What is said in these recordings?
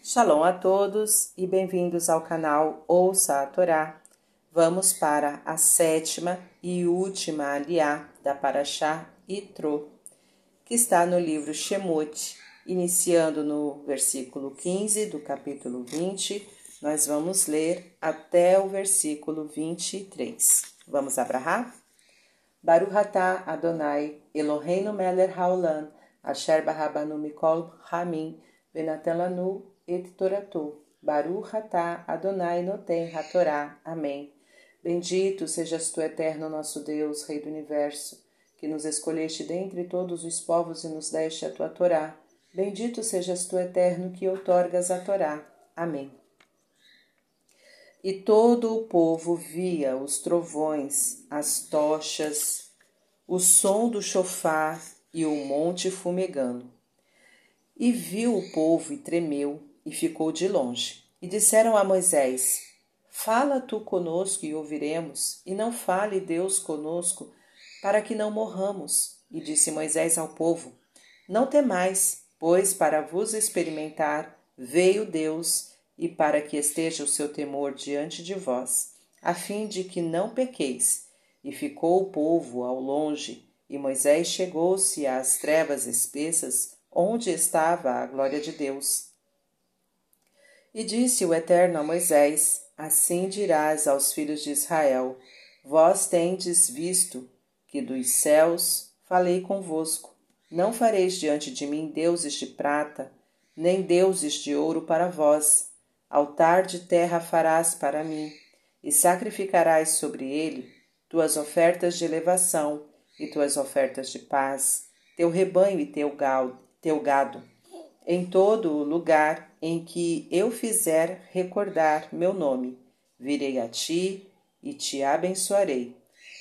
Shalom a todos e bem-vindos ao canal Ouça a Torá. Vamos para a sétima e última aliá da Paraxá Itro, que está no livro Shemot, iniciando no versículo 15 do capítulo 20. Nós vamos ler até o versículo 23. Vamos abrahar? Baruch atah Adonai Eloheinu melech haolam asher barabanu mikol hamim venatan et toratu. Baruch atah Adonai noten hatorá. Amém. Bendito sejas tu, eterno nosso Deus, Rei do Universo, que nos escolheste dentre todos os povos e nos deste a tua Torá. Bendito sejas tu, eterno, que outorgas a Torá. Amém. E todo o povo via os trovões, as tochas, o som do chofar e o monte fumegando. E viu o povo e tremeu, e ficou de longe. E disseram a Moisés: Fala tu conosco e ouviremos, e não fale Deus conosco, para que não morramos. E disse Moisés ao povo: Não temais, pois para vos experimentar veio Deus, e para que esteja o seu temor diante de vós, a fim de que não pequeis. E ficou o povo ao longe, e Moisés chegou-se às trevas espessas, onde estava a glória de Deus. E disse o Eterno a Moisés: Assim dirás aos filhos de Israel: Vós tendes visto que dos céus falei convosco. Não fareis diante de mim deuses de prata, nem deuses de ouro para vós. Altar de terra farás para mim, e sacrificarás sobre ele tuas ofertas de elevação e tuas ofertas de paz, teu rebanho e teu gado em todo o lugar em que eu fizer recordar meu nome. Virei a ti e te abençoarei.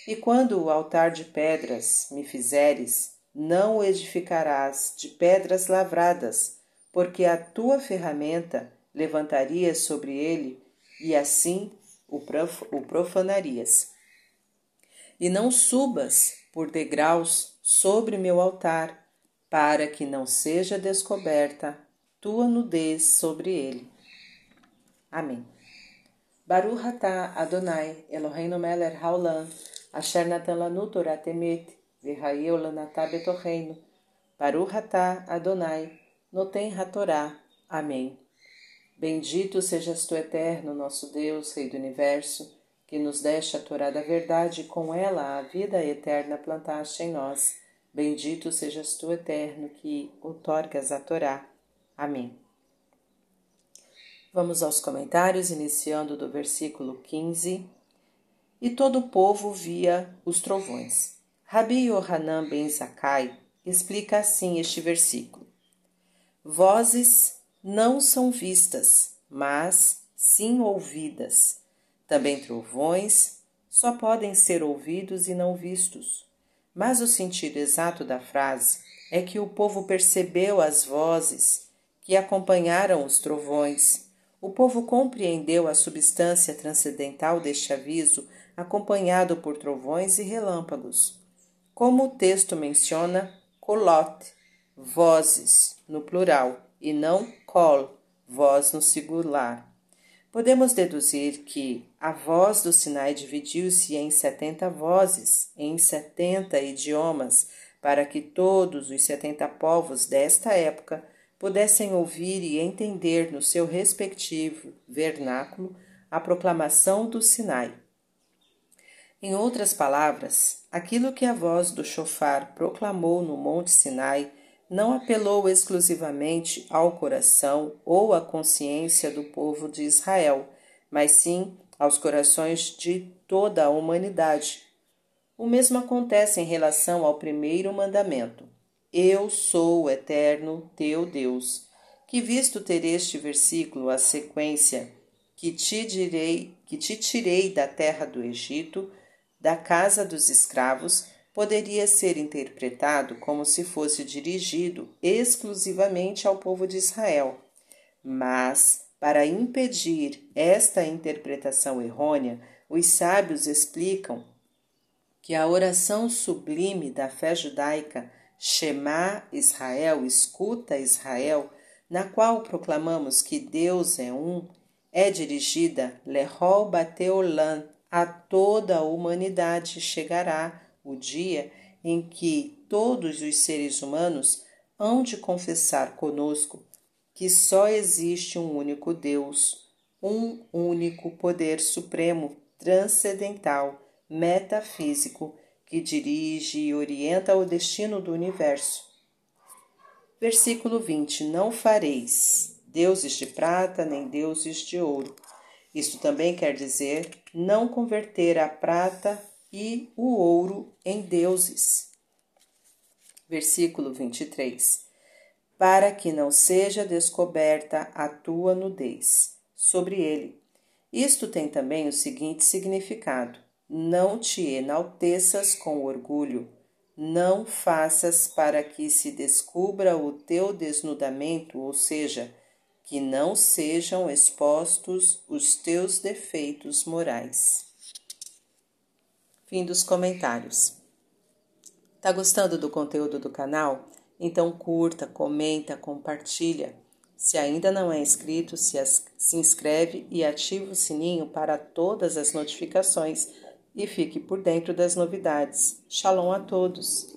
E quando o altar de pedras me fizeres, não o edificarás de pedras lavradas, porque a tua ferramenta levantarias sobre ele, e assim o profanarias. E não subas por degraus sobre meu altar, para que não seja descoberta tua nudez sobre ele. Amém. Baruch atah Adonai Eloheinu melech haolam asher natan lanu Torah temet v'hayeu lanatah betocheinu Baruch atah Adonai noten hatorá. Amém. Bendito sejas tu, eterno, nosso Deus, Rei do Universo, que nos deste a Torá da verdade e com ela a vida eterna plantaste em nós. Bendito sejas tu, eterno, que outorgas a Torá. Amém. Vamos aos comentários, iniciando do versículo 15. E todo o povo via os trovões. Rabi Yohanan ben Zakai explica assim este versículo: Vozes não são vistas, mas sim ouvidas. Também trovões só podem ser ouvidos e não vistos. Mas o sentido exato da frase é que o povo percebeu as vozes que acompanharam os trovões. O povo compreendeu a substância transcendental deste aviso, acompanhado por trovões e relâmpagos. Como o texto menciona, kolot, vozes, no plural, e não kol, voz no singular. Podemos deduzir que a voz do Sinai dividiu-se em setenta vozes, em setenta idiomas, para que todos os setenta povos desta época pudessem ouvir e entender no seu respectivo vernáculo a proclamação do Sinai. Em outras palavras, aquilo que a voz do chofar proclamou no Monte Sinai não apelou exclusivamente ao coração ou à consciência do povo de Israel, mas sim aos corações de toda a humanidade. O mesmo acontece em relação ao primeiro mandamento: Eu sou o eterno teu Deus. Que visto ter este versículo a sequência que te direi, que te tirei da terra do Egito, da casa dos escravos, poderia ser interpretado como se fosse dirigido exclusivamente ao povo de Israel. Mas, para impedir esta interpretação errônea, os sábios explicam que a oração sublime da fé judaica, Shema Israel, escuta Israel, na qual proclamamos que Deus é um, é dirigida Lehol Bateolan a toda a humanidade chegará o dia em que todos os seres humanos hão de confessar conosco que só existe um único Deus, um único poder supremo, transcendental, metafísico, que dirige e orienta o destino do universo. Versículo 20: Não fareis deuses de prata nem deuses de ouro. Isto também quer dizer não converter a prata e o ouro em deuses. Versículo 23. Para que não seja descoberta a tua nudez sobre ele. Isto tem também o seguinte significado: não te enalteças com orgulho, não faças para que se descubra o teu desnudamento, ou seja, que não sejam expostos os teus defeitos morais. Fim dos comentários. Tá gostando do conteúdo do canal? Então curta, comenta, compartilha. Se ainda não é inscrito, se, se inscreve e ativa o sininho para todas as notificações e fique por dentro das novidades. Shalom a todos!